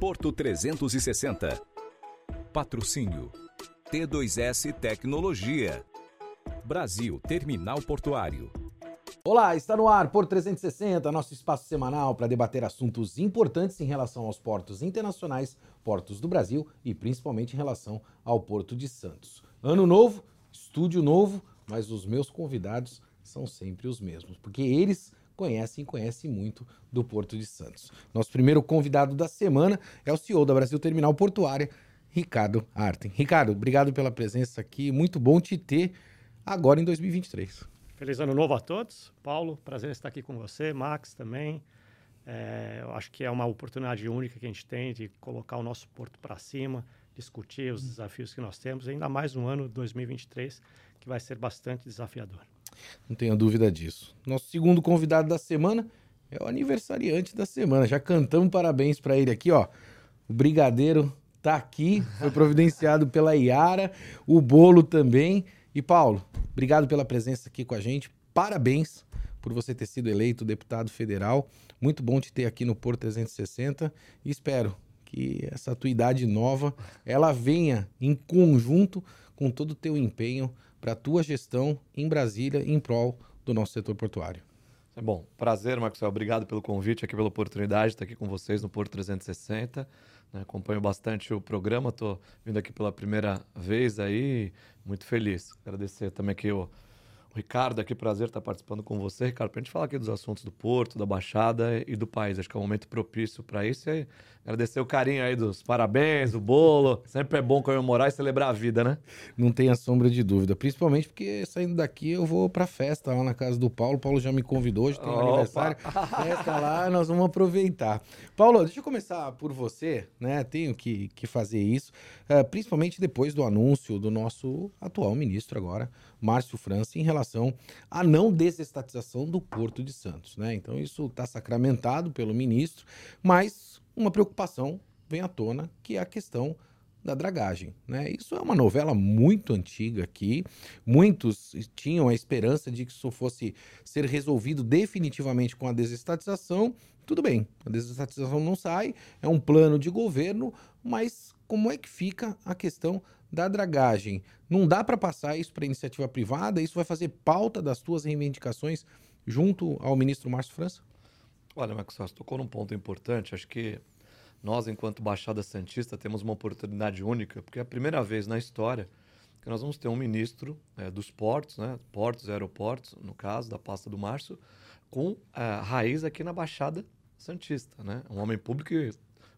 Porto 360. Patrocínio T2S Tecnologia. Brasil Terminal Portuário. Olá, está no ar por 360, nosso espaço semanal para debater assuntos importantes em relação aos portos internacionais, portos do Brasil e principalmente em relação ao Porto de Santos. Ano novo, estúdio novo, mas os meus convidados são sempre os mesmos, porque eles conhecem e conhecem muito do Porto de Santos. Nosso primeiro convidado da semana é o CEO da Brasil Terminal Portuária, Ricardo Arten. Ricardo, obrigado pela presença aqui, muito bom te ter agora em 2023. Feliz ano novo a todos. Paulo, prazer estar aqui com você. Max também. É, eu acho que é uma oportunidade única que a gente tem de colocar o nosso porto para cima, discutir os desafios que nós temos, ainda mais no ano 2023, que vai ser bastante desafiador. Não tenha dúvida disso. Nosso segundo convidado da semana é o aniversariante da semana. Já cantamos parabéns para ele aqui, ó. O Brigadeiro tá aqui, foi providenciado pela Iara, o bolo também. E Paulo, obrigado pela presença aqui com a gente. Parabéns por você ter sido eleito deputado federal. Muito bom te ter aqui no Porto 360 e espero que essa tua idade nova ela venha em conjunto com todo o teu empenho para a tua gestão em Brasília em prol do nosso setor portuário. É bom, prazer, Maxwell. Obrigado pelo convite aqui, pela oportunidade de estar aqui com vocês no Porto 360. Né? Acompanho bastante o programa, estou vindo aqui pela primeira vez aí, muito feliz. Agradecer também aqui o, o Ricardo, aqui prazer estar participando com você, Ricardo, para a gente falar aqui dos assuntos do Porto, da Baixada e do país. Acho que é um momento propício para isso. E aí, agradecer o carinho aí dos parabéns, o bolo. Sempre é bom comemorar e celebrar a vida, né? Não tenha sombra de dúvida. Principalmente porque saindo daqui eu vou para festa lá na casa do Paulo. O Paulo já me convidou, hoje tem um aniversário. Festa lá, nós vamos aproveitar. Paulo, deixa eu começar por você, né? Tenho que, que fazer isso, uh, principalmente depois do anúncio do nosso atual ministro agora, Márcio França, em relação à não desestatização do Porto de Santos. Né? Então, isso está sacramentado pelo ministro, mas uma preocupação vem à tona, que é a questão da dragagem. Né? Isso é uma novela muito antiga aqui. Muitos tinham a esperança de que isso fosse ser resolvido definitivamente com a desestatização. Tudo bem, a desestatização não sai, é um plano de governo, mas como é que fica a questão da dragagem. Não dá para passar isso para iniciativa privada? Isso vai fazer pauta das tuas reivindicações junto ao ministro Márcio França? Olha, Marcos, você tocou num ponto importante. Acho que nós, enquanto Baixada Santista, temos uma oportunidade única, porque é a primeira vez na história que nós vamos ter um ministro é, dos portos, né, portos e aeroportos, no caso, da pasta do Márcio, com é, raiz aqui na Baixada Santista. Né? Um homem público que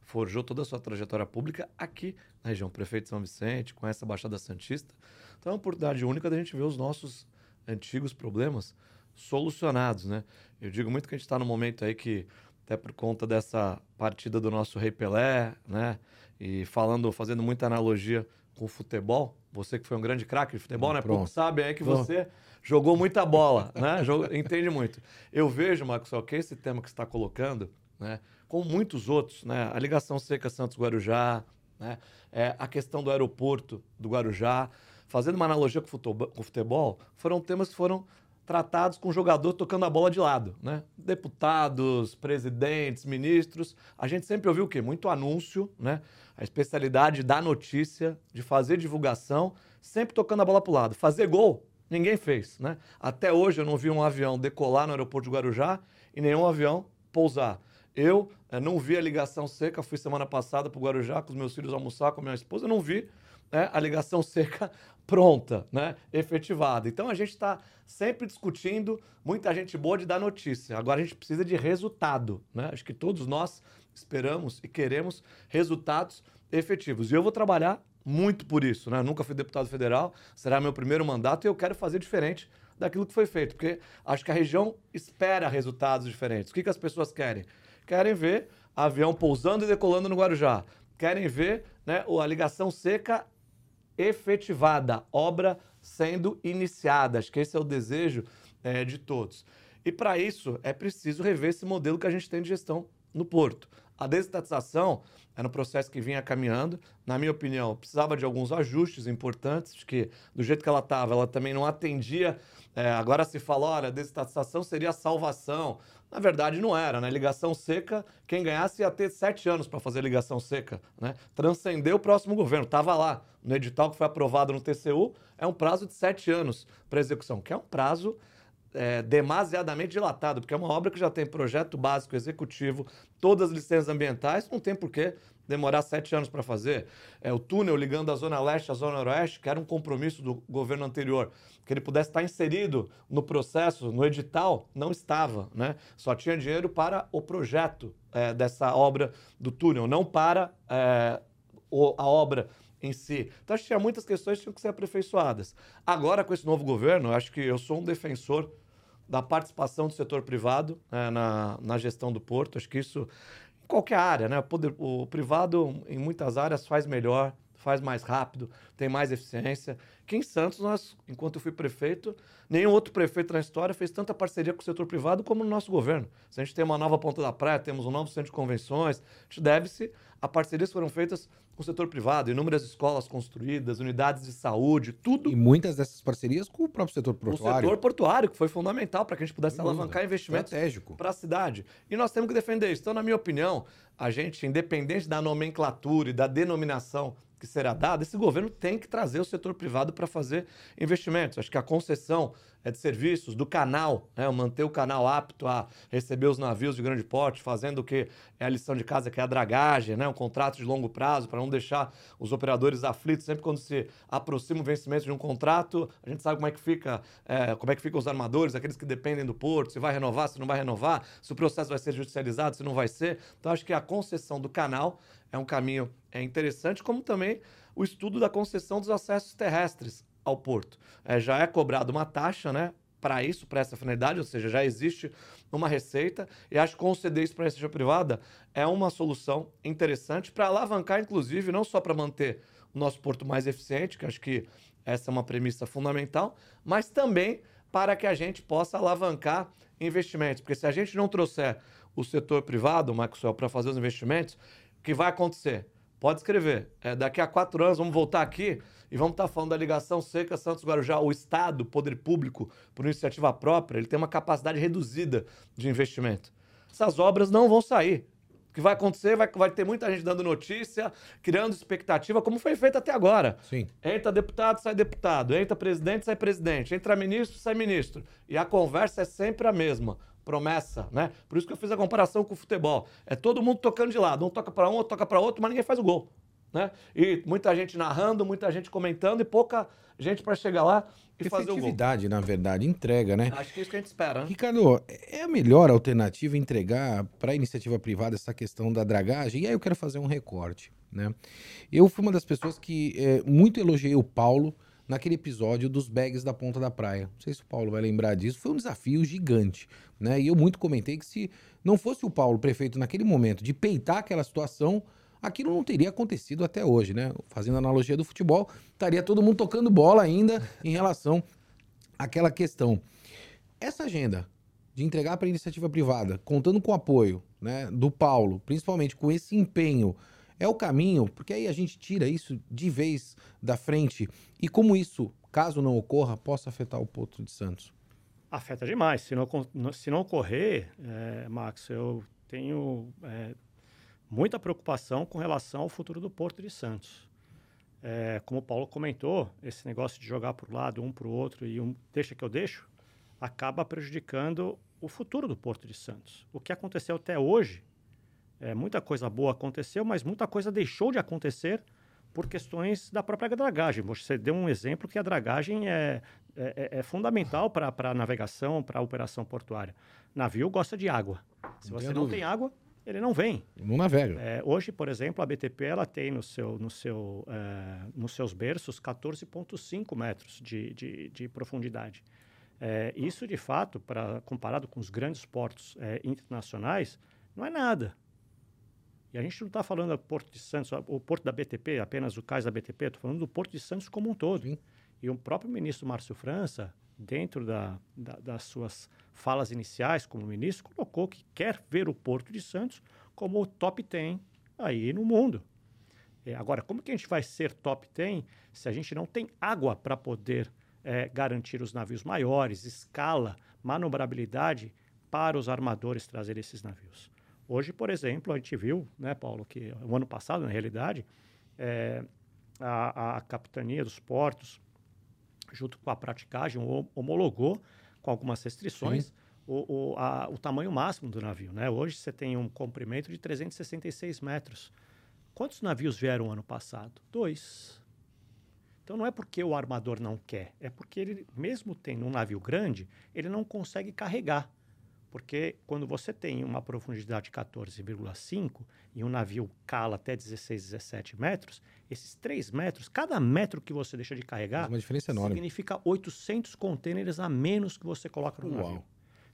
forjou toda a sua trajetória pública aqui na região, prefeito de São Vicente, com essa Baixada Santista. Então é uma oportunidade única da gente ver os nossos antigos problemas solucionados, né? Eu digo muito que a gente está no momento aí que, até por conta dessa partida do nosso Rei Pelé, né? E falando, fazendo muita analogia com o futebol, você que foi um grande craque de futebol, hum, né? Pronto. Pouco sabe é que pronto. você jogou muita bola, né? Entende muito. Eu vejo, Marcos, que esse tema que você está colocando, né? Com muitos outros, né? A ligação seca Santos-Guarujá, né? É, a questão do aeroporto do Guarujá, fazendo uma analogia com o futebol, foram temas que foram tratados com o jogador tocando a bola de lado, né? Deputados, presidentes, ministros, a gente sempre ouviu o quê? Muito anúncio, né? A especialidade da notícia, de fazer divulgação, sempre tocando a bola para o lado. Fazer gol, ninguém fez, né? Até hoje eu não vi um avião decolar no aeroporto de Guarujá e nenhum avião pousar. Eu é, não vi a ligação seca, fui semana passada para o Guarujá com os meus filhos almoçar com a minha esposa, não vi né, a ligação seca pronta, né, efetivada. Então a gente está sempre discutindo, muita gente boa de dar notícia. Agora a gente precisa de resultado. Né? Acho que todos nós esperamos e queremos resultados efetivos. E eu vou trabalhar muito por isso. Né? nunca fui deputado federal, será meu primeiro mandato e eu quero fazer diferente daquilo que foi feito, porque acho que a região espera resultados diferentes. O que, que as pessoas querem? Querem ver avião pousando e decolando no Guarujá. Querem ver né, a ligação seca efetivada, obra sendo iniciada. Acho que esse é o desejo é, de todos. E para isso é preciso rever esse modelo que a gente tem de gestão no porto. A desestatização era um processo que vinha caminhando. Na minha opinião, precisava de alguns ajustes importantes, que do jeito que ela estava, ela também não atendia. É, agora se fala, olha, a desestatização seria a salvação. Na verdade, não era, né? Ligação seca, quem ganhasse ia ter sete anos para fazer ligação seca, né? Transcendeu o próximo governo, estava lá. No edital que foi aprovado no TCU, é um prazo de sete anos para execução, que é um prazo é, demasiadamente dilatado, porque é uma obra que já tem projeto básico executivo, todas as licenças ambientais, não tem por que demorar sete anos para fazer. É, o túnel ligando a Zona Leste à Zona Oeste, que era um compromisso do governo anterior, que ele pudesse estar inserido no processo, no edital, não estava. Né? Só tinha dinheiro para o projeto é, dessa obra do túnel, não para é, o, a obra em si. Então, acho que tinha muitas questões que tinham que ser aperfeiçoadas. Agora, com esse novo governo, acho que eu sou um defensor da participação do setor privado né, na, na gestão do porto. Acho que isso, qualquer área, né? O, poder, o privado, em muitas áreas, faz melhor, faz mais rápido, tem mais eficiência. Que em Santos, nós, enquanto eu fui prefeito, nenhum outro prefeito na história fez tanta parceria com o setor privado como no nosso governo. Se a gente tem uma nova ponta da praia, temos um novo centro de convenções, a gente deve-se a parcerias que foram feitas com o setor privado, inúmeras escolas construídas, unidades de saúde, tudo. E muitas dessas parcerias com o próprio setor portuário. O setor portuário, que foi fundamental para que a gente pudesse alavancar investimentos para a cidade. E nós temos que defender isso. Então, na minha opinião, a gente, independente da nomenclatura e da denominação que será dada, esse governo tem que trazer o setor privado para fazer investimentos. Acho que a concessão é, de serviços do canal, né, manter o canal apto a receber os navios de grande porte, fazendo o que é a lição de casa, que é a dragagem, né, um contrato de longo prazo, para não deixar os operadores aflitos. Sempre quando se aproxima o vencimento de um contrato, a gente sabe como é que fica, é, como é que ficam os armadores, aqueles que dependem do porto, se vai renovar, se não vai renovar, se o processo vai ser judicializado, se não vai ser. Então, acho que a concessão do canal é um caminho é interessante, como também o estudo da concessão dos acessos terrestres ao porto. É, já é cobrada uma taxa, né? Para isso, para essa finalidade, ou seja, já existe uma receita, e acho que conceder isso para a iniciativa privada é uma solução interessante para alavancar, inclusive, não só para manter o nosso porto mais eficiente, que acho que essa é uma premissa fundamental, mas também para que a gente possa alavancar investimentos. Porque se a gente não trouxer o setor privado, Maxwell, para fazer os investimentos, o que vai acontecer? Pode escrever. É, daqui a quatro anos vamos voltar aqui e vamos estar tá falando da ligação seca Santos-Guarujá. O Estado, o poder público, por iniciativa própria, ele tem uma capacidade reduzida de investimento. Essas obras não vão sair. O que vai acontecer vai, vai ter muita gente dando notícia, criando expectativa, como foi feito até agora. Sim. Entra deputado, sai deputado. Entra presidente, sai presidente. Entra ministro, sai ministro. E a conversa é sempre a mesma promessa, né? Por isso que eu fiz a comparação com o futebol. É todo mundo tocando de lado, um toca para um, outro toca para outro, mas ninguém faz o gol, né? E muita gente narrando, muita gente comentando e pouca gente para chegar lá e fazer o gol. na verdade, entrega, né? Acho que é isso que a gente espera. Né? Ricardo, é a melhor alternativa entregar para a iniciativa privada essa questão da dragagem? E aí eu quero fazer um recorte, né? Eu fui uma das pessoas que é, muito elogiei o Paulo naquele episódio dos bags da ponta da praia. Não sei se o Paulo vai lembrar disso. Foi um desafio gigante, né? E eu muito comentei que se não fosse o Paulo prefeito naquele momento de peitar aquela situação, aquilo não teria acontecido até hoje, né? Fazendo analogia do futebol, estaria todo mundo tocando bola ainda em relação àquela questão. Essa agenda de entregar para a iniciativa privada, contando com o apoio né, do Paulo, principalmente com esse empenho é o caminho, porque aí a gente tira isso de vez da frente. E como isso, caso não ocorra, possa afetar o Porto de Santos? Afeta demais. Se não, se não ocorrer, é, Max, eu tenho é, muita preocupação com relação ao futuro do Porto de Santos. É, como o Paulo comentou, esse negócio de jogar para o lado, um para o outro e um deixa que eu deixo, acaba prejudicando o futuro do Porto de Santos. O que aconteceu até hoje é, muita coisa boa aconteceu, mas muita coisa deixou de acontecer por questões da própria dragagem. Você deu um exemplo que a dragagem é, é, é, é fundamental para a navegação, para a operação portuária. Navio gosta de água. Se não você não tem água, ele não vem. Não navega. É, hoje, por exemplo, a BTP ela tem no seu, no seu, é, nos seus berços 14,5 metros de, de, de profundidade. É, isso, de fato, pra, comparado com os grandes portos é, internacionais, não é nada. E a gente não está falando do Porto de Santos, o Porto da BTP, apenas o cais da BTP, estou falando do Porto de Santos como um todo. Sim. E o próprio ministro Márcio França dentro da, da, das suas falas iniciais como ministro, colocou que quer ver o Porto de Santos como o top 10 aí no mundo. É, agora, como que a gente vai ser top 10 se a gente não tem água para poder é, garantir os navios maiores, escala, manobrabilidade para os armadores trazer esses navios? Hoje, por exemplo, a gente viu, né, Paulo, que o ano passado, na realidade, é, a, a capitania dos portos, junto com a praticagem, homologou com algumas restrições o, o, a, o, tamanho máximo do navio. Né? Hoje você tem um comprimento de 366 metros. Quantos navios vieram ano passado? Dois. Então não é porque o armador não quer, é porque ele, mesmo tendo um navio grande, ele não consegue carregar. Porque quando você tem uma profundidade de 14,5 e um navio cala até 16, 17 metros, esses 3 metros, cada metro que você deixa de carregar, uma diferença enorme. significa 800 contêineres a menos que você coloca no Uau. navio.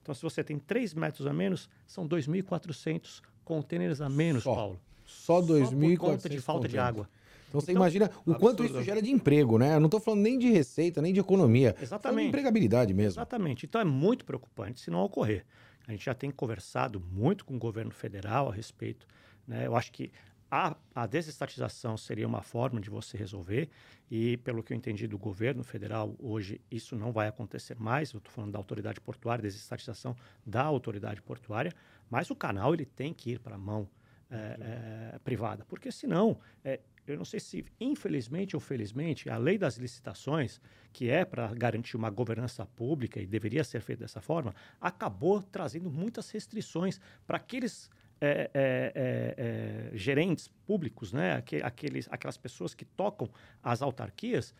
Então, se você tem 3 metros a menos, são 2.400 contêineres a menos, Só. Paulo. Só Só 2.400 por conta de falta de água. Então você Então, imagina o quanto absurdo. isso gera de emprego, né? Eu não estou falando nem de receita, nem de economia. Falando de Exatamente. empregabilidade mesmo. Exatamente. Então é muito preocupante se não ocorrer. A gente já tem conversado muito com o governo federal a respeito. Né? Eu acho que a, a desestatização seria uma forma de você resolver, e pelo que eu entendi do governo federal, hoje isso não vai acontecer mais. Eu estou falando da autoridade portuária, desestatização da autoridade portuária, mas o canal ele tem que ir para a mão é, é, privada, porque senão, é, eu não sei se infelizmente ou felizmente, a lei das licitações, que é para garantir uma governança pública e deveria ser feita dessa forma, acabou trazendo muitas restrições para aqueles é, é, é, gerentes públicos, né? Aque- Aqueles, aquelas pessoas que tocam as autarquias,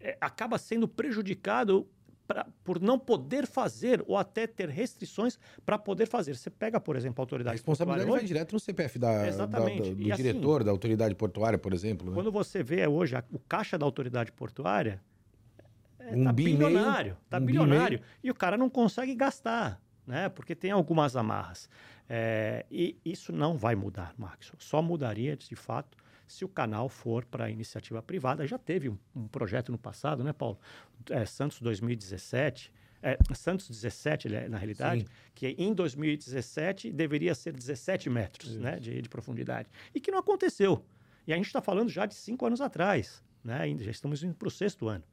é, acaba sendo prejudicado pra- por não poder fazer ou até ter restrições para poder fazer. Você pega, por exemplo, a A autoridade responsabilidade portuária vai hoje, direto no CPF da, da- Exatamente. da- do E assim- diretor da autoridade portuária, por exemplo. né? Quando você vê hoje a- o caixa da autoridade portuária, é, Um tá bi meio, bilionário, tá um bi bilionário. E o cara não consegue gastar, né? Porque tem algumas amarras. É, e isso não vai mudar, Max. Só mudaria, de fato, se o canal for para iniciativa privada. Já teve um, um projeto no passado, né, Paulo? É, Santos 2017. é, Santos 17, ele é, na realidade, Sim. que em 2017 deveria ser 17 metros né, de, de profundidade. E que não aconteceu. E a gente está falando já de cinco anos atrás, né? Já estamos indo para o sexto ano.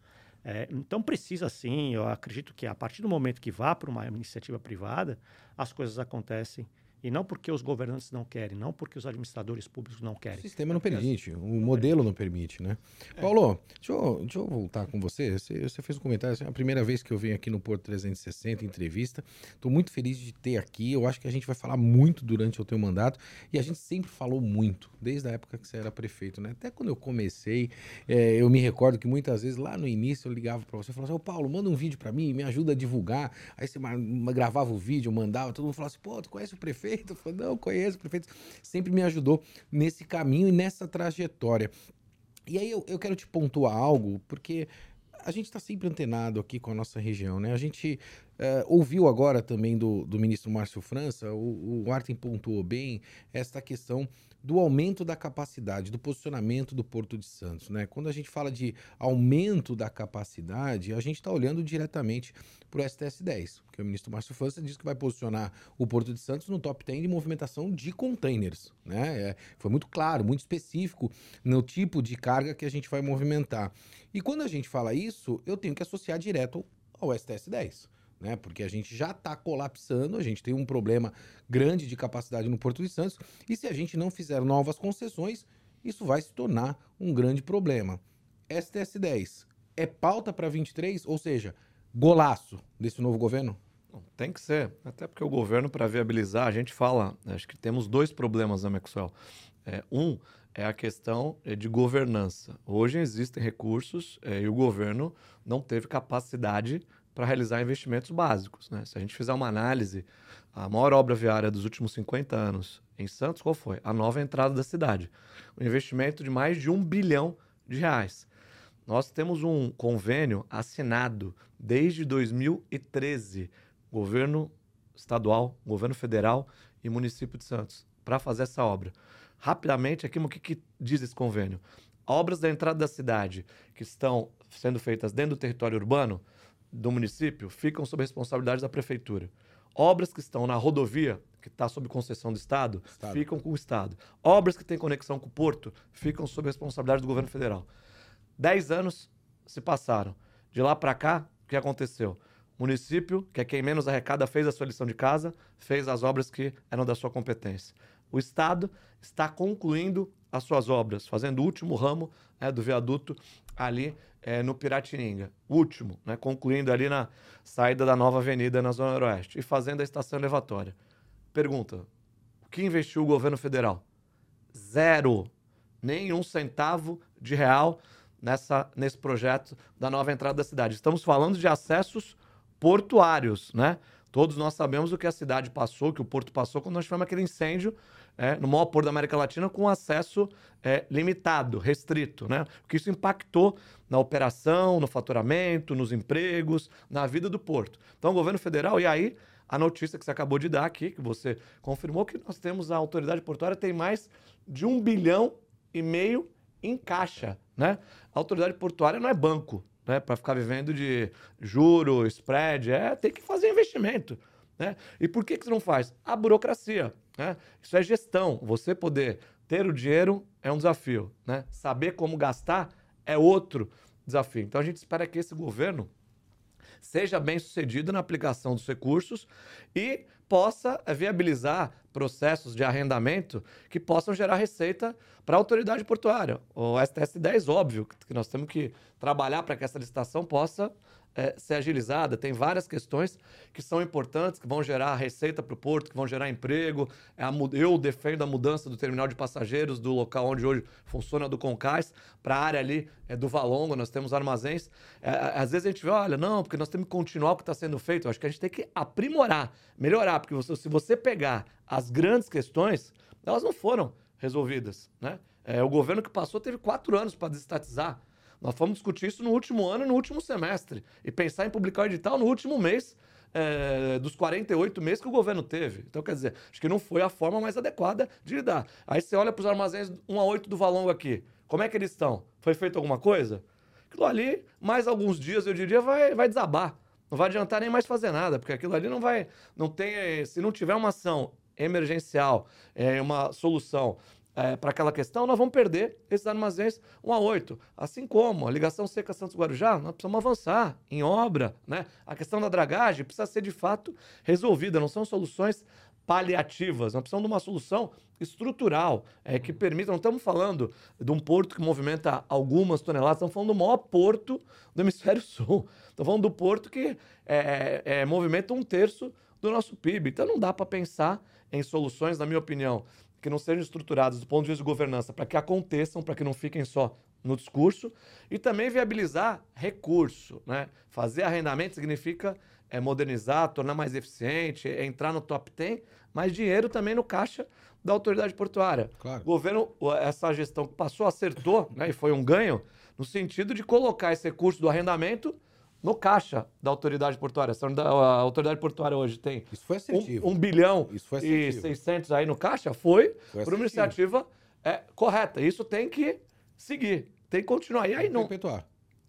É, então precisa sim, eu acredito que a partir do momento que vá para uma iniciativa privada, as coisas acontecem. E não porque os governantes não querem, não porque os administradores públicos não O querem. sistema não permite, o modelo não permite, né? Paulo, deixa eu, deixa eu voltar com você. você. Você fez um comentário, é a primeira vez que eu venho aqui no Porto 360, entrevista. Estou muito feliz de ter aqui. Eu acho que a gente vai falar muito durante o teu mandato. E a gente sempre falou muito, desde a época que você era prefeito, né? Até quando eu comecei, é, eu me recordo que muitas vezes lá no início eu ligava para você e falava assim, ô Paulo, manda um vídeo para mim, me ajuda a divulgar. Aí você gravava o vídeo, mandava, todo mundo falava assim, pô, tu conhece o prefeito? Falei, não, conheço o prefeito. Sempre me ajudou nesse caminho e nessa trajetória. E aí eu, eu quero te pontuar algo, porque a gente está sempre antenado aqui com a nossa região, né? A gente eh, ouviu agora também do, do ministro Márcio França, o, o pontuou bem esta questão do aumento da capacidade, do posicionamento do Porto de Santos, né? Quando a gente fala de aumento da capacidade, a gente está olhando diretamente para o STS-10, porque o ministro Márcio França disse que vai posicionar o Porto de Santos no top 10 de movimentação de containers, né? É, foi muito claro, muito específico no tipo de carga que a gente vai movimentar. E quando a gente fala isso, eu tenho que associar direto ao STS-10. Né, porque a gente já está colapsando, a gente tem um problema grande de capacidade no Porto de Santos, e se a gente não fizer novas concessões, isso vai se tornar um grande problema. STS-10 é pauta para 23, ou seja, golaço desse novo governo? Tem que ser. Até porque o governo, para viabilizar, a gente fala, acho que temos dois problemas na Maxwell. É, um é a questão é, de governança. Hoje existem recursos é, e o governo não teve capacidade para realizar investimentos básicos. Né? Se a gente fizer uma análise, a maior obra viária dos últimos 50 anos em Santos, qual foi? A nova entrada da cidade. Um investimento de mais de um bilhão de reais. Nós temos um convênio assinado desde 2013, governo estadual, governo federal e município de Santos, para fazer essa obra. Rapidamente, aqui, o que, que diz esse convênio? Obras da entrada da cidade que estão sendo feitas dentro do território urbano, do município ficam sob responsabilidade da prefeitura. Obras que estão na rodovia, que está sob concessão do Estado, Estado, ficam com o Estado. Obras que têm conexão com o Porto ficam sob responsabilidade do governo federal. Dez anos se passaram. De lá para cá, o que aconteceu? O município, que é quem menos arrecada, fez a sua lição de casa, fez as obras que eram da sua competência. O Estado está concluindo as suas obras, fazendo o último ramo né, do viaduto ali é, no Piratininga. Último, né, concluindo ali na saída da nova avenida na Zona Oeste e fazendo a estação elevatória. Pergunta: o que investiu o governo federal? Zero. Nenhum centavo de real nessa, nesse projeto da nova entrada da cidade. Estamos falando de acessos portuários, né? Todos nós sabemos o que a cidade passou, que o porto passou quando nós tivemos aquele incêndio é, no maior porto da América Latina com acesso é, limitado, restrito, né? O que isso impactou na operação, no faturamento, nos empregos, na vida do porto. Então, o governo federal, e aí a notícia que você acabou de dar aqui, que você confirmou que nós temos a autoridade portuária tem mais de um bilhão e meio em caixa, né? A autoridade portuária não é banco, né, para ficar vivendo de juro, spread, é tem que fazer investimento. Né? E por que, que você não faz? A burocracia. Né? Isso é gestão. Você poder ter o dinheiro é um desafio. Né? Saber como gastar é outro desafio. Então a gente espera que esse governo seja bem sucedido na aplicação dos recursos e possa viabilizar processos de arrendamento que possam gerar receita para a autoridade portuária. O STS 10, óbvio, que nós temos que trabalhar para que essa licitação possa é, ser agilizada. Tem várias questões que são importantes, que vão gerar receita para o porto, que vão gerar emprego. É a, eu defendo a mudança do terminal de passageiros do local onde hoje funciona do Concais para a área ali é, do Valongo. Nós temos armazéns. É, às vezes a gente vê, olha, não, porque nós temos que continuar o que está sendo feito. Eu acho que a gente tem que aprimorar, melhorar, porque você, se você pegar as grandes questões, elas não foram resolvidas, né? É, o governo que passou teve quatro anos para desestatizar nós fomos discutir isso no último ano e no último semestre. E pensar em publicar o edital no último mês é, dos 48 meses que o governo teve. Então, quer dizer, acho que não foi a forma mais adequada de lidar. Aí você olha para os armazéns 1 a 8 do Valongo aqui. Como é que eles estão? Foi feito alguma coisa? Aquilo ali, mais alguns dias, eu diria, vai, vai desabar. Não vai adiantar nem mais fazer nada, porque aquilo ali não vai. Não tem. Se não tiver uma ação emergencial, é, uma solução é, para aquela questão, nós vamos perder esses armazéns 1 a 8. Assim como a ligação seca Santos-Guarujá, nós precisamos avançar em obra. Né? A questão da dragagem precisa ser de fato resolvida, não são soluções paliativas, nós precisamos de uma solução estrutural é, que permita. Não estamos falando de um porto que movimenta algumas toneladas, estamos falando do maior porto do hemisfério sul. Estamos falando do porto que é, é, movimenta um terço do nosso PIB. Então não dá para pensar em soluções, na minha opinião, que não sejam estruturadas do ponto de vista de governança para que aconteçam, para que não fiquem só no discurso, e também viabilizar recurso. Né? Fazer arrendamento significa é, modernizar, tornar mais eficiente, é entrar no top 10, mas dinheiro também no caixa da autoridade portuária. Claro. O governo, essa gestão que passou, acertou, né, e foi um ganho, no sentido de colocar esse recurso do arrendamento no caixa da autoridade portuária. A autoridade portuária hoje tem Isso foi um, um bilhão e 600 aí no caixa, foi, foi por uma iniciativa é, correta. Isso tem que seguir, tem que continuar. E aí tem não. Perpetuar.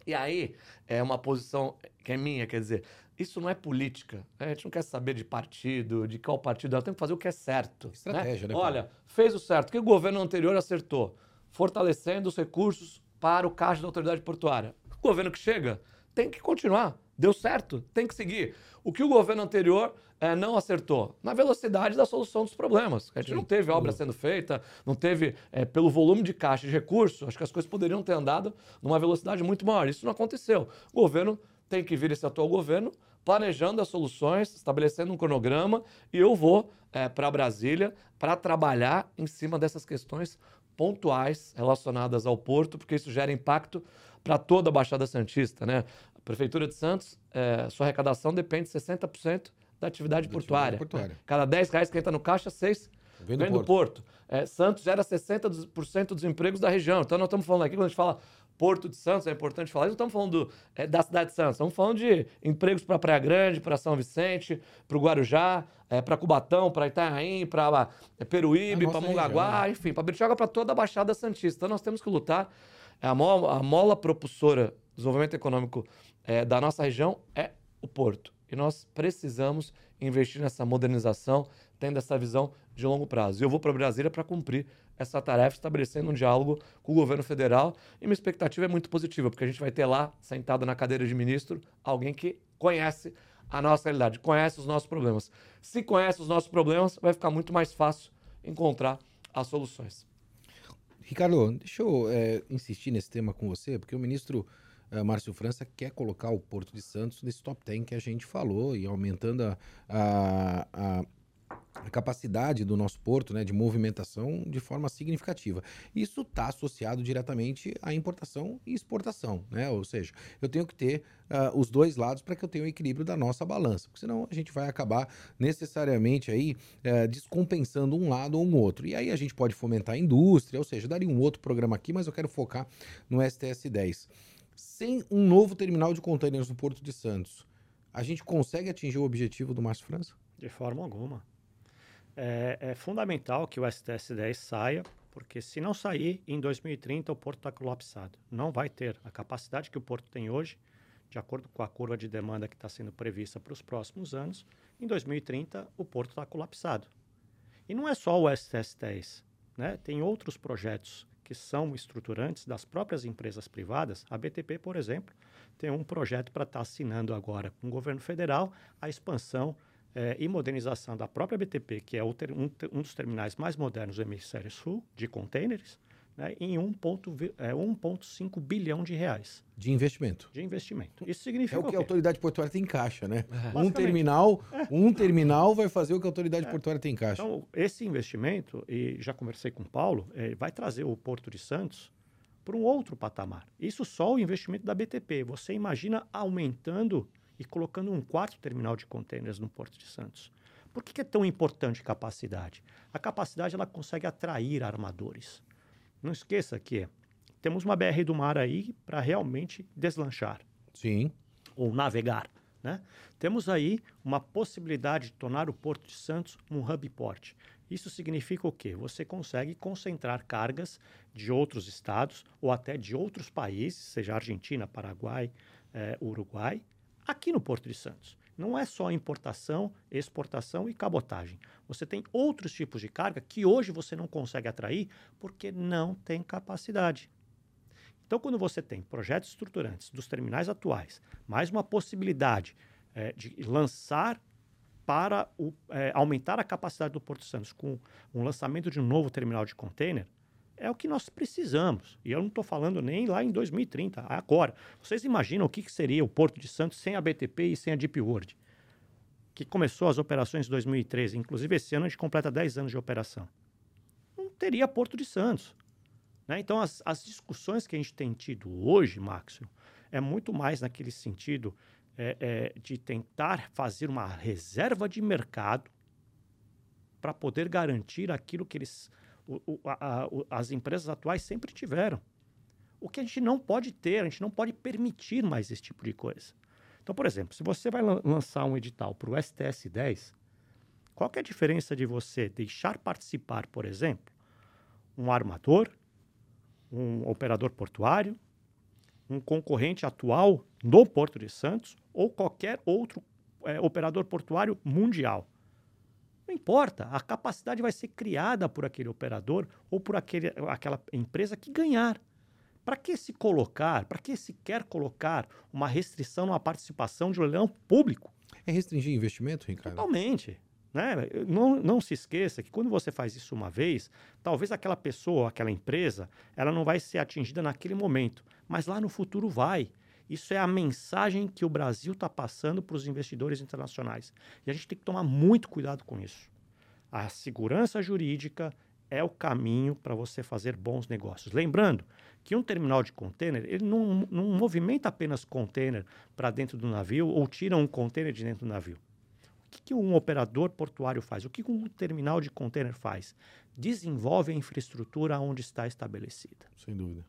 E aí é uma posição que é minha, quer dizer, isso não é política. Né? A gente não quer saber de partido, de qual partido. Nós temos que fazer o que é certo. Né? Estratégia, né? né Olha, fez o certo. O que o governo anterior acertou? Fortalecendo os recursos para o caixa da autoridade portuária. O governo que chega tem que continuar. Deu certo, tem que seguir. O que o governo anterior é, não acertou? Na velocidade da solução dos problemas. A gente Sim. não teve obra sendo feita, não teve, é, pelo volume de caixa de recursos, acho que as coisas poderiam ter andado numa velocidade muito maior. Isso não aconteceu. O governo tem que vir esse atual governo planejando as soluções, estabelecendo um cronograma, e eu vou é, para Brasília para trabalhar em cima dessas questões pontuais relacionadas ao porto, porque isso gera impacto para toda a Baixada Santista. Né? A Prefeitura de Santos, é, sua arrecadação depende de 60% da atividade da portuária. portuária. Né? Cada 10 reais que entra no caixa, 6 vem do, vem do porto. porto. É, Santos gera 60% dos empregos da região. Então nós estamos falando aqui, quando a gente fala Porto de Santos, é importante falar, não estamos falando do, é, da cidade de Santos, estamos falando de empregos para Praia Grande, para São Vicente, para o Guarujá, é, para Cubatão, para Itanhaém, para é, Peruíbe, para Mongaguá, região. enfim, para Bertioga, para toda a Baixada Santista. Então nós temos que lutar é a mola, a mola propulsora do desenvolvimento econômico é, da nossa região é o porto. E nós precisamos investir nessa modernização, tendo essa visão de longo prazo. E eu vou para Brasília para cumprir essa tarefa, estabelecendo um diálogo com o governo federal. E minha expectativa é muito positiva, porque a gente vai ter lá, sentado na cadeira de ministro, alguém que conhece a nossa realidade, conhece os nossos problemas. Se conhece os nossos problemas, vai ficar muito mais fácil encontrar as soluções. Ricardo, deixa eu é, insistir nesse tema com você, porque o ministro uh, Márcio França quer colocar o Porto de Santos nesse top 10 que a gente falou e aumentando a, a, a a capacidade do nosso porto né, de movimentação de forma significativa. Isso está associado diretamente à importação e exportação, né? ou seja, eu tenho que ter uh, os dois lados para que eu tenha o equilíbrio da nossa balança, porque senão a gente vai acabar necessariamente aí uh, descompensando um lado ou um outro. E aí a gente pode fomentar a indústria, ou seja, daria um outro programa aqui, mas eu quero focar no STS 10. Sem um novo terminal de contêineres no Porto de Santos, a gente consegue atingir o objetivo do Márcio França? De forma alguma é, é fundamental que o STS-10 saia, porque se não sair, em 2030 o porto está colapsado. Não vai ter a capacidade que o porto tem hoje, de acordo com a curva de demanda que está sendo prevista para os próximos anos. Em 2030 o porto está colapsado. E não é só o STS-10, né? tem outros projetos que são estruturantes das próprias empresas privadas. A BTP, por exemplo, tem um projeto para estar tá assinando agora com o governo federal a expansão é, e modernização da própria BTP, que é ter, um, um, dos terminais mais modernos do hemisfério sul, de contêineres, né, em 1,5 é, bilhão de reais. De investimento. De investimento. Isso significa. É o que a autoridade portuária tem em caixa, né? É. Um terminal, é. um terminal vai fazer o que a autoridade é. portuária tem em caixa. Então, esse investimento, e já conversei com o Paulo, é, vai trazer o Porto de Santos para um outro patamar. Isso só o investimento da BTP. Você imagina aumentando e colocando um quarto terminal de contêineres no Porto de Santos. Por que, que é tão importante capacidade? A capacidade ela consegue atrair armadores. Não esqueça que temos uma BR do mar aí para realmente deslanchar. Sim. Ou navegar. Né? Temos aí uma possibilidade de tornar o Porto de Santos um hub port. Isso significa o quê? Você consegue concentrar cargas de outros estados ou até de outros países, seja Argentina, Paraguai, eh, Uruguai, aqui no Porto de Santos. Não é só importação, exportação e cabotagem. Você tem outros tipos de carga que hoje você não consegue atrair porque não tem capacidade. Então, quando você tem projetos estruturantes dos terminais atuais, mais uma possibilidade é, de lançar para o, é, aumentar a capacidade do Porto Santos com um lançamento de um novo terminal de container, é o que nós precisamos. E eu não estou falando nem lá em 2030, agora. Vocês imaginam o que, que seria o Porto de Santos sem a BTP e sem a Deep World? Que começou as operações em 2013, inclusive esse ano a gente completa 10 anos de operação. Não teria Porto de Santos. Né? Então, as, as discussões que a gente tem tido hoje, Maxio, é muito mais naquele sentido é, é, de tentar fazer uma reserva de mercado para poder garantir aquilo que eles o, a, as empresas atuais sempre tiveram. O que a gente não pode ter, a gente não pode permitir mais esse tipo de coisa. Então, por exemplo, se você vai lançar um edital para o STS 10, qual é a diferença de você deixar participar, por exemplo, um armador, um operador portuário, um concorrente atual no Porto de Santos ou qualquer outro é, operador portuário mundial? Não importa, a capacidade vai ser criada por aquele operador ou por aquele, aquela empresa que ganhar. Para que se colocar, para que se quer colocar uma restrição numa participação de um leilão público? É restringir investimento, Ricardo? Totalmente. Né? Não, não se esqueça que quando você faz isso uma vez, talvez aquela pessoa, aquela empresa, ela não vai ser atingida naquele momento, mas lá no futuro vai. Isso é a mensagem que o Brasil está passando para os investidores internacionais. E a gente tem que tomar muito cuidado com isso. A segurança jurídica é o caminho para você fazer bons negócios. Lembrando que um terminal de container, ele não, não movimenta apenas container para dentro do navio ou tira um container de dentro do navio. O que, que um operador portuário faz? O que, que um terminal de container faz? Desenvolve a infraestrutura onde está estabelecida. Sem dúvida.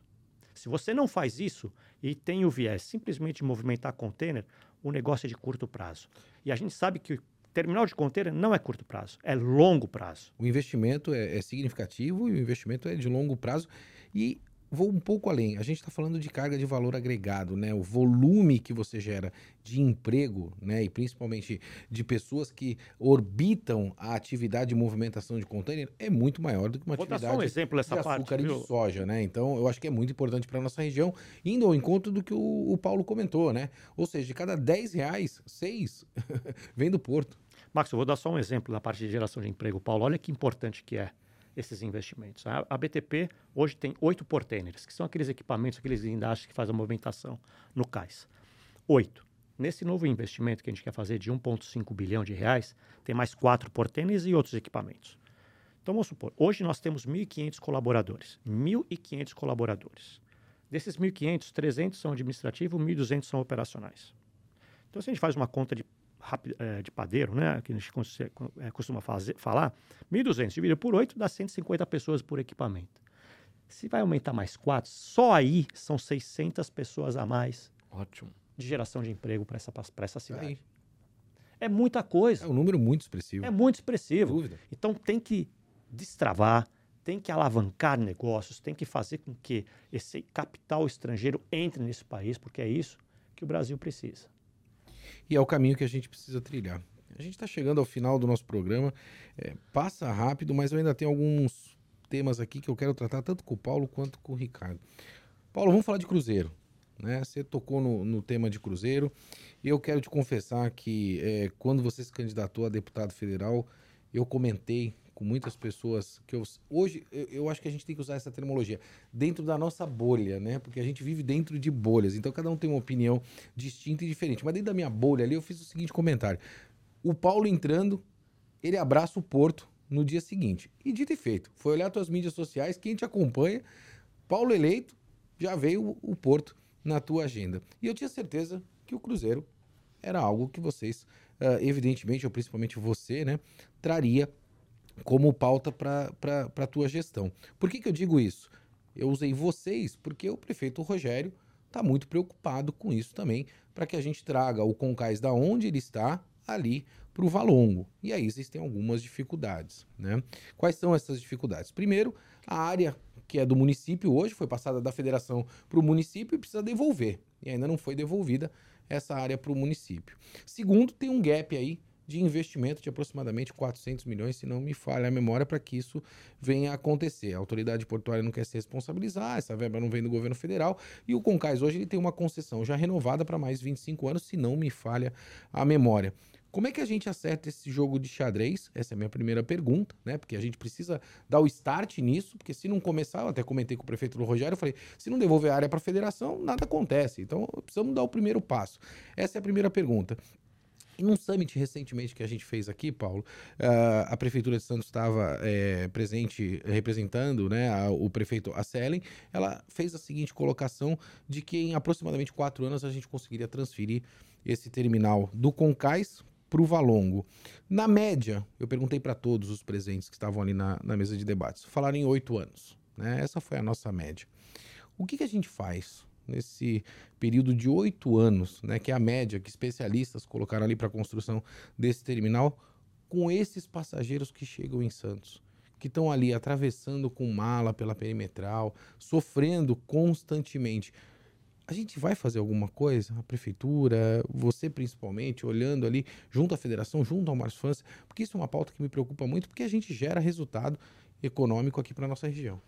Se você não faz isso e tem o viés simplesmente movimentar container, o negócio é de curto prazo. E a gente sabe que terminal de container não é curto prazo, é longo prazo. O investimento é, é significativo e o investimento é de longo prazo. E vou um pouco além. A gente está falando de carga de valor agregado, né? O volume que você gera de emprego, né? E principalmente de pessoas que orbitam a atividade de movimentação de container é muito maior do que uma Vou atividade dar só um exemplo de açúcar parte, e de soja, né? Então, eu acho que é muito importante para nossa região, indo ao encontro do que o, o Paulo comentou, né? Ou seja, de cada 10 reais, 6 vem do porto. Max, eu vou dar só um exemplo da parte de geração de emprego, Paulo. Olha que importante que é esses investimentos. A, BTP hoje tem oito portainers, que são aqueles equipamentos, aqueles guindastes que fazem a movimentação no cais. Oito. Nesse novo investimento que a gente quer fazer de 1,5 bilhão de reais, tem mais quatro portainers e outros equipamentos. Então, vamos supor, hoje nós temos 1.500 colaboradores. 1.500 colaboradores. Desses 1.500, 300 são administrativos, 1.200 são operacionais. Então, se a gente faz uma conta de, rápido, é, de padeiro, né, que a gente é, costuma fazer, falar, 1.200 dividido por 8 dá 150 pessoas por equipamento. Se vai aumentar mais 4, só aí são 600 pessoas a mais Ótimo. de geração de emprego para essa, pra essa cidade. Aí. É muita coisa. É um número muito expressivo. É muito expressivo. dúvida. Então tem que destravar, tem que alavancar negócios, tem que fazer com que esse capital estrangeiro entre nesse país, porque é isso que o Brasil precisa. E é o caminho que a gente precisa trilhar. A gente está chegando ao final do nosso programa. É, passa rápido, mas eu ainda tenho alguns temas aqui que eu quero tratar tanto com o Paulo quanto com o Ricardo. Paulo, vamos falar de Cruzeiro. Né? Você tocou no, no tema de Cruzeiro e eu quero te confessar que é, quando você se candidatou a deputado federal, eu comentei com muitas pessoas que eu, hoje eu, eu acho que a gente tem que usar essa terminologia dentro da nossa bolha, né? Porque a gente vive dentro de bolhas, então cada um tem uma opinião distinta e diferente. Mas dentro da minha bolha ali eu fiz o seguinte comentário: o Paulo entrando, ele abraça o Porto no dia seguinte. E dito e feito, foi olhar suas mídias sociais, quem te acompanha, Paulo eleito, já veio o, o Porto na tua agenda. E eu tinha certeza que o Cruzeiro era algo que vocês, ah, evidentemente, ou principalmente você, né, traria como pauta para a tua gestão. Por que, que eu digo isso? Eu usei vocês porque o prefeito Rogério está muito preocupado com isso também, para que a gente traga o Concais da onde ele está ali para o Valongo. E aí existem algumas dificuldades. Né? Quais são essas dificuldades? Primeiro, a área que é do município hoje foi passada da federação para o município e precisa devolver. E ainda não foi devolvida essa área para o município. Segundo, tem um gap aí de investimento de aproximadamente 400 milhões, se não me falha a memória, para que isso venha a acontecer. A autoridade portuária não quer se responsabilizar, essa verba não vem do governo federal, e o Concais hoje ele tem uma concessão já renovada para mais 25 anos, se não me falha a memória. Como é que a gente acerta esse jogo de xadrez? Essa é a minha primeira pergunta, né? Porque a gente precisa dar o start nisso, porque se não começar, eu até comentei com o prefeito do Rogério, eu falei, se não devolver a área para a federação, nada acontece. Então, precisamos dar o primeiro passo. Essa é a primeira pergunta. E num summit recentemente que a gente fez aqui, Paulo, uh, a Prefeitura de Santos estava é, presente representando né, a, o prefeito Acelen. Ela fez a seguinte colocação de que em aproximadamente quatro anos a gente conseguiria transferir esse terminal do Concais para o Valongo. Na média, eu perguntei para todos os presentes que estavam ali na, na mesa de debates, falaram em oito anos. Né? Essa foi a nossa média. O que, que a gente faz nesse período de oito anos, né, que é a média que especialistas colocaram ali para a construção desse terminal, com esses passageiros que chegam em Santos, que estão ali atravessando com mala pela perimetral, sofrendo constantemente. A gente vai fazer alguma coisa, a prefeitura, você principalmente, olhando ali junto à federação, junto ao Márcio França, porque isso é uma pauta que me preocupa muito, porque a gente gera resultado econômico aqui para nossa região.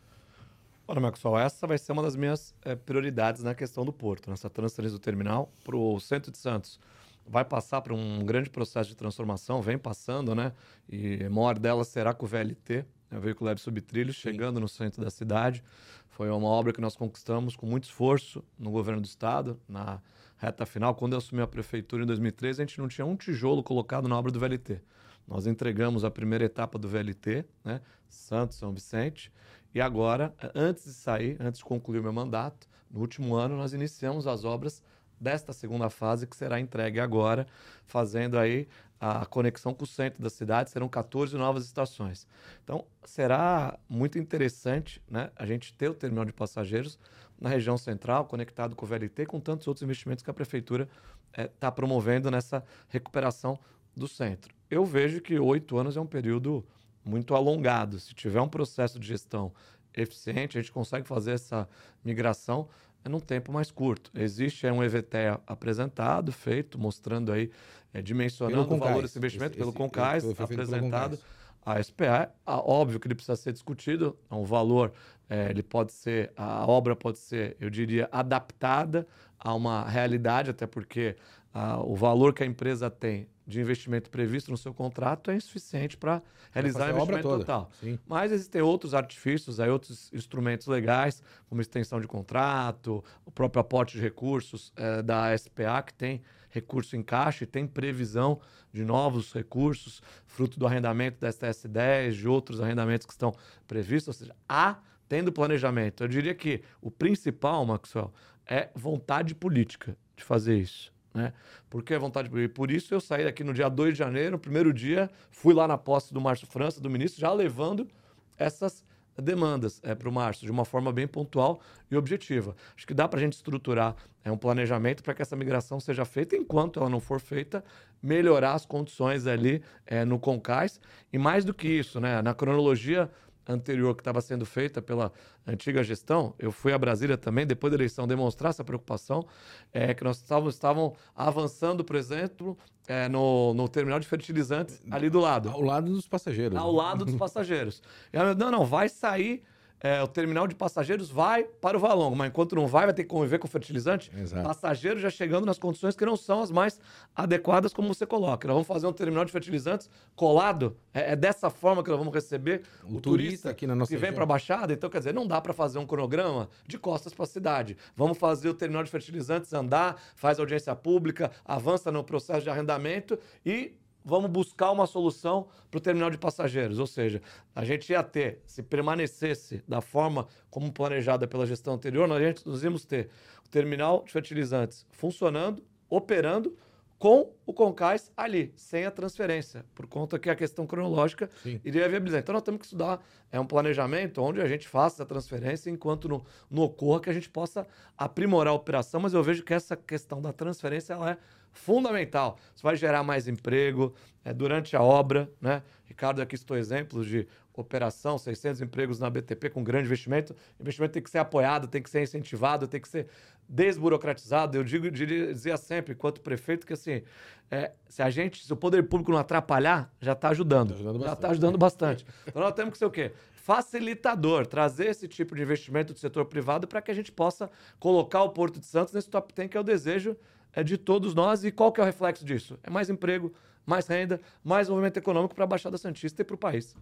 Olha, Maxwell, essa vai ser uma das minhas é, prioridades na questão do porto, nessa transferência do terminal para o centro de Santos. Vai passar por um grande processo de transformação, vem passando, né? E a maior delas será com o VLT, né? veículo leve subtrilho, chegando no centro da cidade. Foi uma obra que nós conquistamos com muito esforço no governo do estado, na reta final. Quando eu assumi a prefeitura em 2013, a gente não tinha um tijolo colocado na obra do VLT. Nós entregamos a primeira etapa do VLT, né? Santos, São Vicente, e agora, antes de sair, antes de concluir o meu mandato, no último ano, nós iniciamos as obras desta segunda fase, que será entregue agora, fazendo aí a conexão com o centro da cidade. Serão 14 novas estações. Então, será muito interessante né, a gente ter o terminal de passageiros na região central, conectado com o VLT, com tantos outros investimentos que a prefeitura está é, promovendo nessa recuperação do centro. Eu vejo que oito anos é um período muito alongado. Se tiver um processo de gestão eficiente, a gente consegue fazer essa migração num tempo mais curto. Existe é, um EVT apresentado, feito, mostrando aí, é, dimensionando o valor desse investimento esse, pelo esse, Concais, apresentado. A SPA, a, óbvio que ele precisa ser discutido, é um valor, é, ele pode ser, a obra pode ser, eu diria, adaptada a uma realidade, até porque a, o valor que a empresa tem de investimento previsto no seu contrato é insuficiente para realizar o investimento total. Sim. Mas existem outros artifícios, aí outros instrumentos legais, como extensão de contrato, o próprio aporte de recursos é, da SPA, que tem recurso em caixa e tem previsão de novos recursos, fruto do arrendamento da STS-10, de outros arrendamentos que estão previstos. Ou seja, há, tendo planejamento. Eu diria que o principal, Maxwell, é vontade política de fazer isso. Né? Porque a vontade de Por isso eu saí daqui no dia 2 de janeiro, primeiro dia, fui lá na posse do Márcio França, do ministro, já levando essas demandas é, para o Márcio, de uma forma bem pontual e objetiva. Acho que dá para a gente estruturar é, um planejamento para que essa migração seja feita, enquanto ela não for feita, melhorar as condições ali é, no Concais. E mais do que isso, né, na cronologia anterior que estava sendo feita pela antiga gestão, eu fui a Brasília também, depois da eleição, demonstrar essa preocupação, é, que nós estávamos, estavam avançando, por exemplo, é, no, no terminal de fertilizantes ali do lado. Ao lado dos passageiros. Ao lado dos passageiros. Eu, não, não, vai sair é, o terminal de passageiros vai para o Valongo, mas enquanto não vai, vai ter que conviver com o fertilizante. Exato. Passageiro já chegando nas condições que não são as mais adequadas, como você coloca. Nós vamos fazer um terminal de fertilizantes colado. É, é dessa forma que nós vamos receber o, o turista, aqui na nossa que vem para a Baixada. Então, quer dizer, não dá para fazer um cronograma de costas para a cidade. Vamos fazer o terminal de fertilizantes andar, faz audiência pública, avança no processo de arrendamento e vamos buscar uma solução para o terminal de passageiros. Ou seja, a gente ia ter, se permanecesse da forma como planejada pela gestão anterior, nós, gente, nós íamos ter o terminal de fertilizantes funcionando, operando, com o Concais ali, sem a transferência, por conta que a questão cronológica Sim. iria viabilizar. Então nós temos que estudar é um planejamento onde a gente faça a transferência enquanto não, não ocorra que a gente possa aprimorar a operação, mas eu vejo que essa questão da transferência ela é fundamental. Isso vai gerar mais emprego é, durante a obra, né? Ricardo aqui estou exemplos de operação, 600 empregos na BTP com grande investimento. O investimento tem que ser apoiado, tem que ser incentivado, tem que ser desburocratizado. Eu digo, dizia sempre, enquanto prefeito, que assim, é, se a gente, se o poder público não atrapalhar, já está ajudando. Tá ajudando já está ajudando bastante. Então nós temos que ser o quê? Facilitador, trazer esse tipo de investimento do setor privado para que a gente possa colocar o Porto de Santos nesse top 10, que é o desejo é de todos nós. E qual que é o reflexo disso? É mais emprego, mais renda, mais movimento econômico para a Baixada Santista e para o país.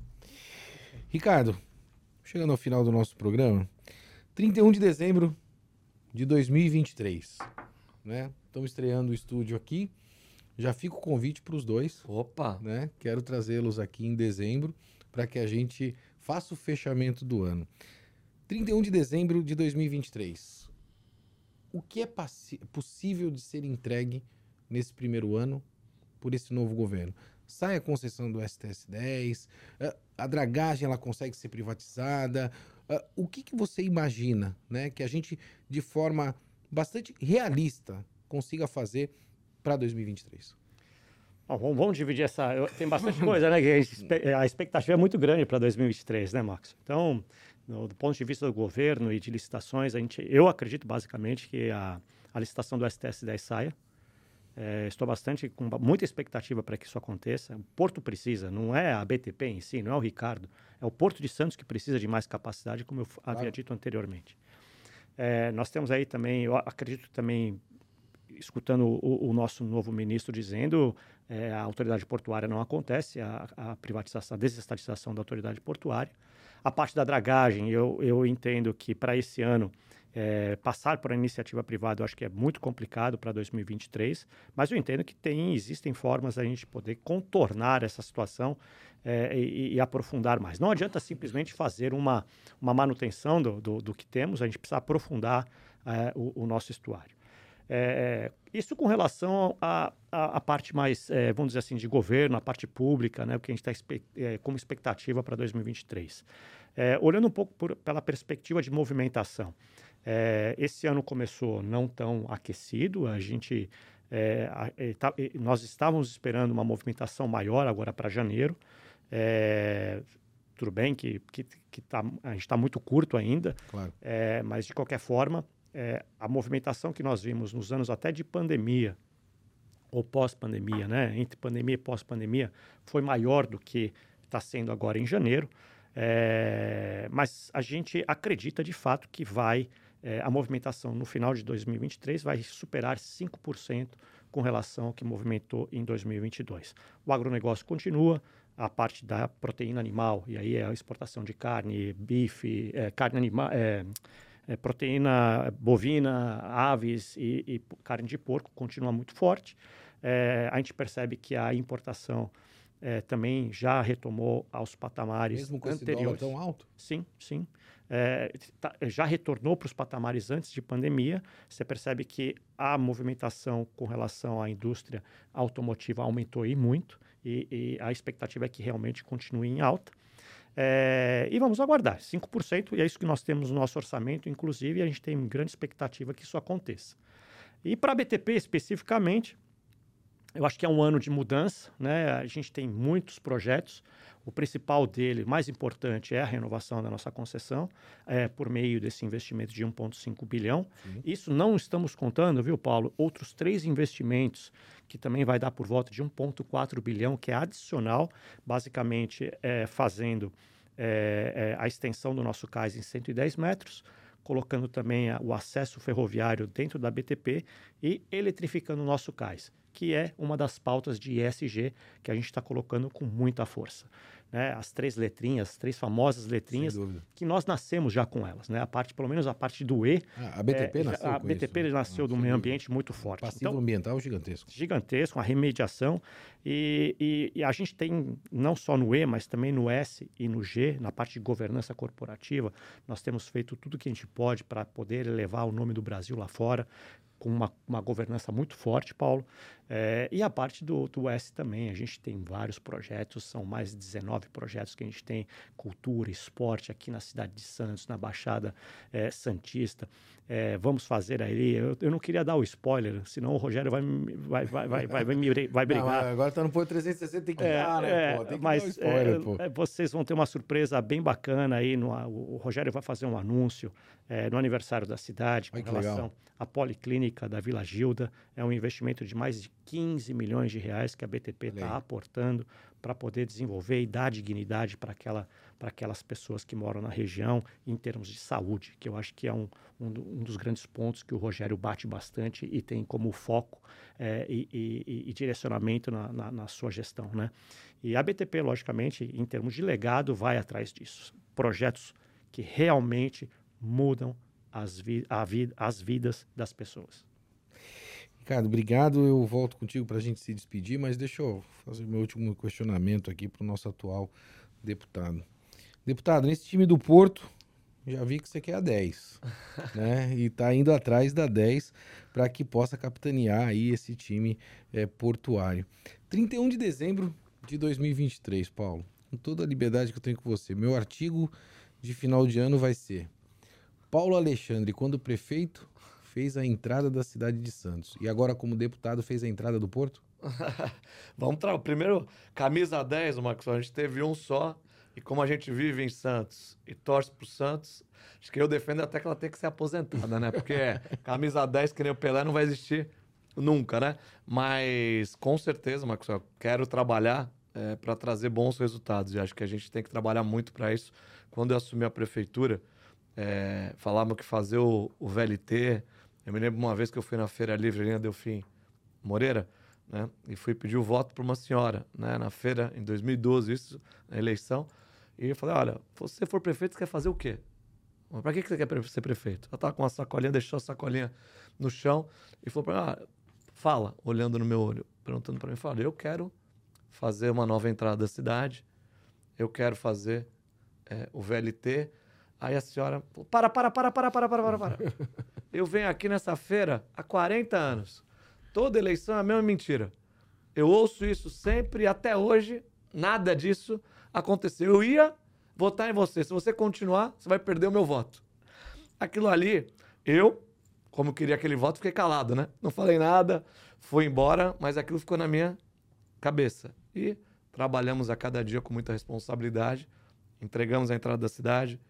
Ricardo, chegando ao final do nosso programa, 31 de dezembro de 2023, né? Estamos estreando o estúdio aqui. Já fica o convite para os dois. Opa! Né? Quero trazê-los aqui em dezembro para que a gente faça o fechamento do ano. 31 de dezembro de 2023 o que é possível de ser entregue nesse primeiro ano por esse novo governo? Sai a concessão do STS-10, eh, a dragagem ela consegue ser privatizada. Eh, o que, que você imagina né, que a gente, de forma bastante realista, consiga fazer para 2023? Bom, vamos dividir essa. Tem bastante coisa, né? A expectativa é muito grande para 2023, né, Max? Então, no, do ponto de vista do governo e de licitações, a gente, eu acredito basicamente que a, a licitação do STS-10 saia. É, estou bastante com muita expectativa para que isso aconteça. O Porto precisa, não é a BTP em si, não é o Ricardo, é o Porto de Santos que precisa de mais capacidade, como eu claro. havia dito anteriormente. É, nós temos aí também, eu acredito também, escutando o, o nosso novo ministro dizendo, é, a autoridade portuária não acontece, a, a privatização, a desestatização da autoridade portuária. A parte da dragagem, eu, eu entendo que para esse ano é, passar por uma iniciativa privada eu acho que é muito complicado para 2023, mas eu entendo que tem, existem formas da gente poder contornar essa situação é, e, e, aprofundar mais. Não adianta simplesmente fazer uma, uma manutenção do, do, do que temos, a gente precisa aprofundar é, o, o, nosso estuário. É, isso com relação à parte mais, é, vamos dizer assim, de governo, a parte pública, né, o que a gente está é, como expectativa para 2023. É, olhando um pouco por, pela perspectiva de movimentação, é, esse ano começou não tão aquecido, a gente, é, a, nós estávamos esperando uma movimentação maior agora para janeiro, tudo bem que, que, que tá, a gente está muito curto ainda, Claro. é, mas de qualquer forma, é, a movimentação que nós vimos nos anos até de pandemia, ou pós-pandemia, né? Entre pandemia e pós-pandemia, foi maior do que está sendo agora em janeiro. É, mas a gente acredita de fato que vai, é, a movimentação no final de 2023 vai superar 5% com relação ao que movimentou em 2022. O agronegócio continua, a parte da proteína animal, e aí é a exportação de carne, bife, é, carne animal, é, é, proteína bovina, aves e, e carne de porco continua muito forte. É, a gente percebe que a importação é, também já retomou aos patamares Mesmo com esse anteriores. tão alto? Sim, sim. É, tá- já retornou para os patamares antes de pandemia. Você percebe que a movimentação com relação à indústria automotiva aumentou aí muito e, e a expectativa é que realmente continue em alta. É, e vamos aguardar, 5%, e é isso que nós temos no nosso orçamento, inclusive, e a gente tem grande expectativa que isso aconteça. E para a BTP especificamente, eu acho que é um ano de mudança, né? A gente tem muitos projetos. O principal dele, mais importante, é a renovação da nossa concessão, é, por meio desse investimento de 1,5 bilhão. Sim. Isso não estamos contando, viu, Paulo? Outros três investimentos que também vai dar por volta de 1,4 bilhão, que é adicional, basicamente é, fazendo é, é, a extensão do nosso cais em 110 metros, colocando também o acesso ferroviário dentro da BTP e eletrificando o nosso cais, que é uma das pautas de ESG que a gente está colocando com muita força. Né? As três letrinhas, as três famosas letrinhas, que nós nascemos já com elas, né? A parte, pelo menos a parte do E, Ah, a BTP é, nasceu a BTP isso. nasceu Ah, de um sem meio ambiente muito forte. Passivo Então, ambiental gigantesco. gigantesco, uma remediação. E, e- e a gente tem, não só no E, mas também no S e no G, na parte de governança corporativa, nós temos feito tudo que a gente pode para poder elevar o nome do Brasil lá fora, com uma, uma governança muito forte, Paulo. É, e a parte do, do S também, a gente tem vários projetos, são mais de 19 projetos que a gente tem, cultura, esporte aqui na cidade de Santos, na Baixada é, Santista. É, vamos fazer aí, eu, eu não queria dar o spoiler, senão o Rogério vai, me- vai, vai, vai, vai, vai, me vai Não, brigar. mas agora tá no Pô 360, tem que É, dar, né, é, pô? Tem que mas dar o spoiler, é, pô. é, vocês vão ter uma surpresa bem bacana aí. No, o, Rogério vai fazer um anúncio é, no aniversário da cidade com Ai, relação legal. à Policlínica da Vila Gilda. É um investimento de mais de 15 milhões de reais que a BTP está aportando para poder desenvolver e dar dignidade para aquela, aquelas pessoas que moram na região em termos de saúde, que eu acho que é um, um, um dos grandes pontos que o Rogério bate bastante e tem como foco é, e, e- e- direcionamento na, na- na sua gestão, né? E a BTP, logicamente, em termos de legado, vai atrás disso. Projetos que realmente mudam as, vi vi as vidas das pessoas. Ricardo, obrigado. Eu volto contigo para a gente se despedir, mas deixa eu fazer meu último questionamento aqui para o nosso atual deputado. Deputado, nesse time do Porto, já vi que você quer a 10, né? E tá indo atrás da 10 para que possa capitanear aí esse time é, portuário. 31 de dezembro de 2023, Paulo, com toda a liberdade que eu tenho com você, meu artigo de final de ano vai ser Paulo Alexandre, quando prefeito, fez a entrada da cidade de Santos. E agora, como deputado, fez a entrada do Porto? Vamos tra... Primeiro, camisa 10, Marcos, a gente teve um só. E como a gente vive em Santos e torce pro Santos, acho que eu defendo até que ela tem que ser aposentada, né? Porque camisa 10, que nem o Pelé, não vai existir nunca, né? Mas com certeza, Marcos, eu quero trabalhar para trazer bons resultados. E acho que a gente tem que trabalhar muito para isso. Quando eu assumi a prefeitura, é, falavam que fazer o, o VLT. Eu me lembro uma vez que eu fui na Feira Livre ali na Delfim Moreira, né? E fui pedir o voto para uma senhora, né? Na feira, em 2012, isso, na eleição. E eu falei: olha, se você for prefeito, você quer fazer o quê? Para que você quer ser prefeito? Ela tava com uma sacolinha, deixou a sacolinha no chão e falou para ah, fala, olhando no meu olho, perguntando para mim: fala, eu quero fazer uma nova entrada da cidade, eu quero fazer é, o VLT. Aí a senhora para, para, para, para, para, para, para, para. Eu venho aqui nessa feira há 40 anos. Toda eleição é a mesma mentira. Eu ouço isso sempre e até hoje nada disso aconteceu. Eu ia votar em você. Se você continuar, você vai perder o meu voto. Aquilo ali, eu, como queria aquele voto, fiquei calado, né? Não falei nada, fui embora, mas aquilo ficou na minha cabeça. E trabalhamos a cada dia com muita responsabilidade, entregamos a entrada da cidade,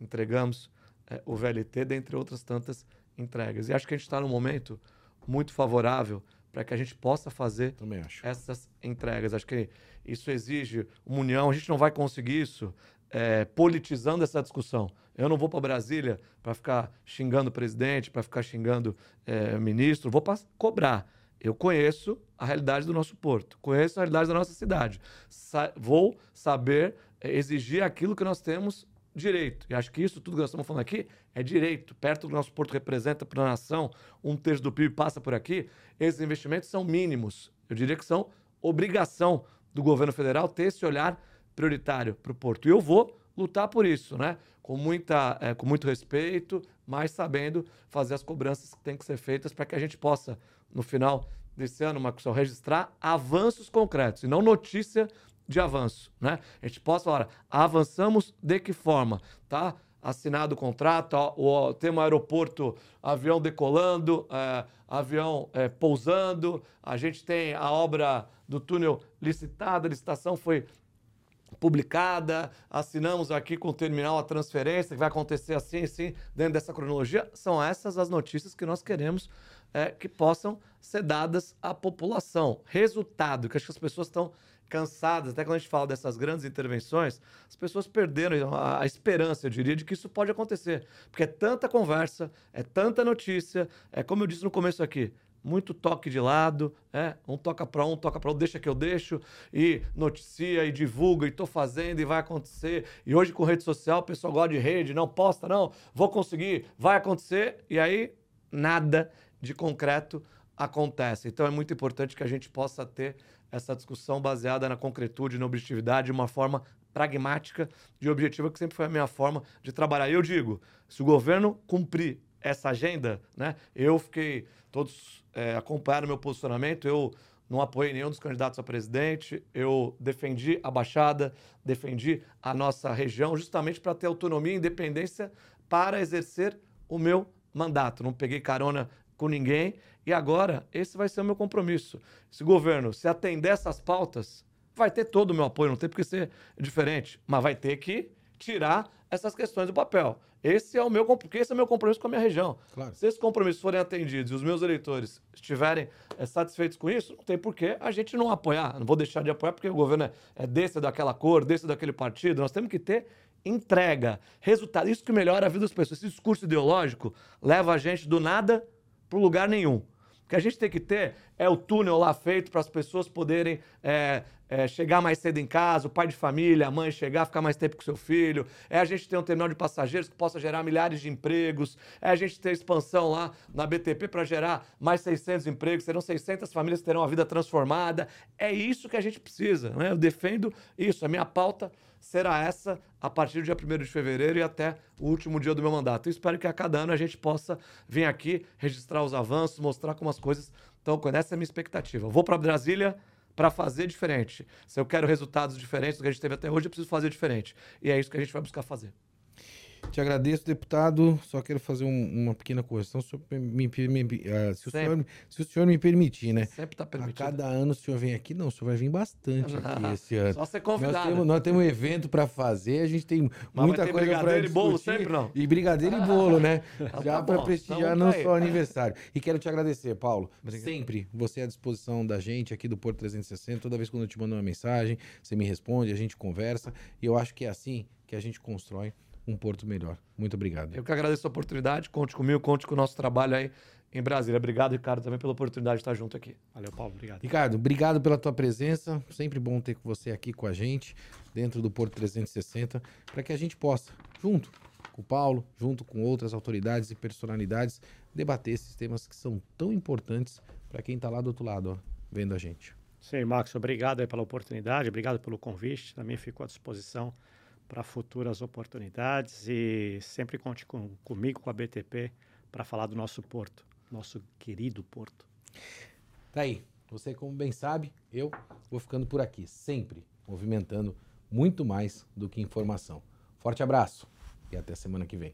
entregamos é, o VLT, dentre outras tantas entregas. E acho que a gente está num momento muito favorável para que a gente possa fazer essas entregas. Acho que isso exige uma união. A gente não vai conseguir isso é, politizando essa discussão. Eu não vou para Brasília para ficar xingando o presidente, para ficar xingando é, ministro, vou para cobrar. Eu conheço a realidade do nosso porto, conheço a realidade da nossa cidade. Sa vou saber é, exigir aquilo que nós temos direito. E acho que isso tudo que nós estamos falando aqui é direito. Perto do nosso porto representa para a nação, um terço do PIB passa por aqui. Esses investimentos são mínimos. Eu diria que são obrigação do governo federal ter esse olhar prioritário para o porto. E eu vou lutar por isso, né? Com, muita, é, com muito respeito, mas sabendo fazer as cobranças que têm que ser feitas para que a gente possa, no final desse ano, Marcos, registrar avanços concretos e não notícia de avanço, né? A gente possa falar, avançamos de que forma, tá? Assinado o contrato, ó, tem um aeroporto, avião decolando, é, avião é, pousando, a gente tem a obra do túnel licitada, a licitação foi publicada, assinamos aqui com o terminal a transferência, que vai acontecer assim, assim, dentro dessa cronologia. São essas as notícias que nós queremos é, que possam ser dadas à população. Resultado, que acho que as pessoas estão cansadas, até quando a gente fala dessas grandes intervenções, as pessoas perderam a, a, esperança, eu diria, de que isso pode acontecer. Porque é tanta conversa, é tanta notícia, é como eu disse no começo aqui, muito toque de lado, é, um toca para um, toca para outro, deixa que eu deixo, e noticia, e divulga, e estou fazendo, e vai acontecer. E hoje com rede social, o pessoal gosta de rede, não posta, não, vou conseguir, vai acontecer, e aí nada de concreto acontece. Então é muito importante que a gente possa ter essa discussão baseada na concretude, na objetividade, de uma forma pragmática de objetiva, que sempre foi a minha forma de trabalhar. Eu digo, se o governo cumprir essa agenda, né, eu fiquei, todos é, acompanharam meu posicionamento, eu não apoiei nenhum dos candidatos a presidente, eu defendi a Baixada, defendi a nossa região, justamente para ter autonomia e independência para exercer o meu mandato. Não peguei carona com ninguém e agora, esse vai ser o meu compromisso. Se o governo se atender essas pautas, vai ter todo o meu apoio, não tem porque ser diferente, mas vai ter que tirar essas questões do papel. Esse é o meu porque esse é o meu compromisso com a minha região. Claro. Se esses compromissos forem atendidos e os meus eleitores estiverem é, satisfeitos com isso, não tem porquê a gente não apoiar. Não vou deixar de apoiar porque o governo é, é desse, é daquela cor, desse, daquele partido. Nós temos que ter entrega, resultado. Isso que melhora a vida das pessoas. Esse discurso ideológico leva a gente do nada para lugar nenhum. O que a gente tem que ter é o túnel lá feito para as pessoas poderem é, é, chegar mais cedo em casa, o pai de família, a mãe chegar, ficar mais tempo com seu filho. É a gente ter um terminal de passageiros que possa gerar milhares de empregos. É a gente ter expansão lá na BTP para gerar mais 600 empregos. Serão 600 famílias que terão a vida transformada. É isso que a gente precisa. Né? Eu defendo isso. A minha pauta será essa a partir do dia 1 de fevereiro e até o último dia do meu mandato. Eu espero que a cada ano a gente possa vir aqui, registrar os avanços, mostrar como as coisas estão. Essa é a minha expectativa. Eu vou para Brasília para fazer diferente. Se eu quero resultados diferentes do que a gente teve até hoje, eu preciso fazer diferente. E é isso que a gente vai buscar fazer. Te agradeço, deputado. Só quero fazer um, uma pequena correção. Se, me, me, uh, se, o senhor, se, o senhor, me permitir, né? Sempre está permitido. A cada ano o senhor vem aqui. Não, o senhor vai vir bastante aqui esse ano. Só ser convidado. Nós temos, nós temos um evento para fazer. A gente tem Mas muita coisa para discutir. e bolo sempre, não? E brigadeiro e bolo, né? Então Já tá para prestigiar então, não só o aniversário. E quero te agradecer, Paulo. Obrigado. Sempre você é à disposição da gente aqui do Porto 360. Toda vez quando eu te mando uma mensagem, você me responde, a gente conversa. E eu acho que é assim que a gente constrói um Porto melhor. Muito obrigado. Eu que agradeço a oportunidade. Conte comigo, conte com o nosso trabalho aí em Brasília. Obrigado, Ricardo, também pela oportunidade de estar junto aqui. Valeu, Paulo. Obrigado. Ricardo, obrigado pela tua presença. Sempre bom ter você aqui com a gente, dentro do Porto 360, para que a gente possa, junto com o Paulo, junto com outras autoridades e personalidades, debater esses temas que são tão importantes para quem está lá do outro lado, ó, vendo a gente. Sim, Marcos, obrigado pela oportunidade, obrigado pelo convite. Também fico à disposição para futuras oportunidades e sempre conte com, comigo, com a BTP, para falar do nosso porto, nosso querido porto. Tá aí. Você, como bem sabe, eu vou ficando por aqui, sempre movimentando muito mais do que informação. Forte abraço e até semana que vem.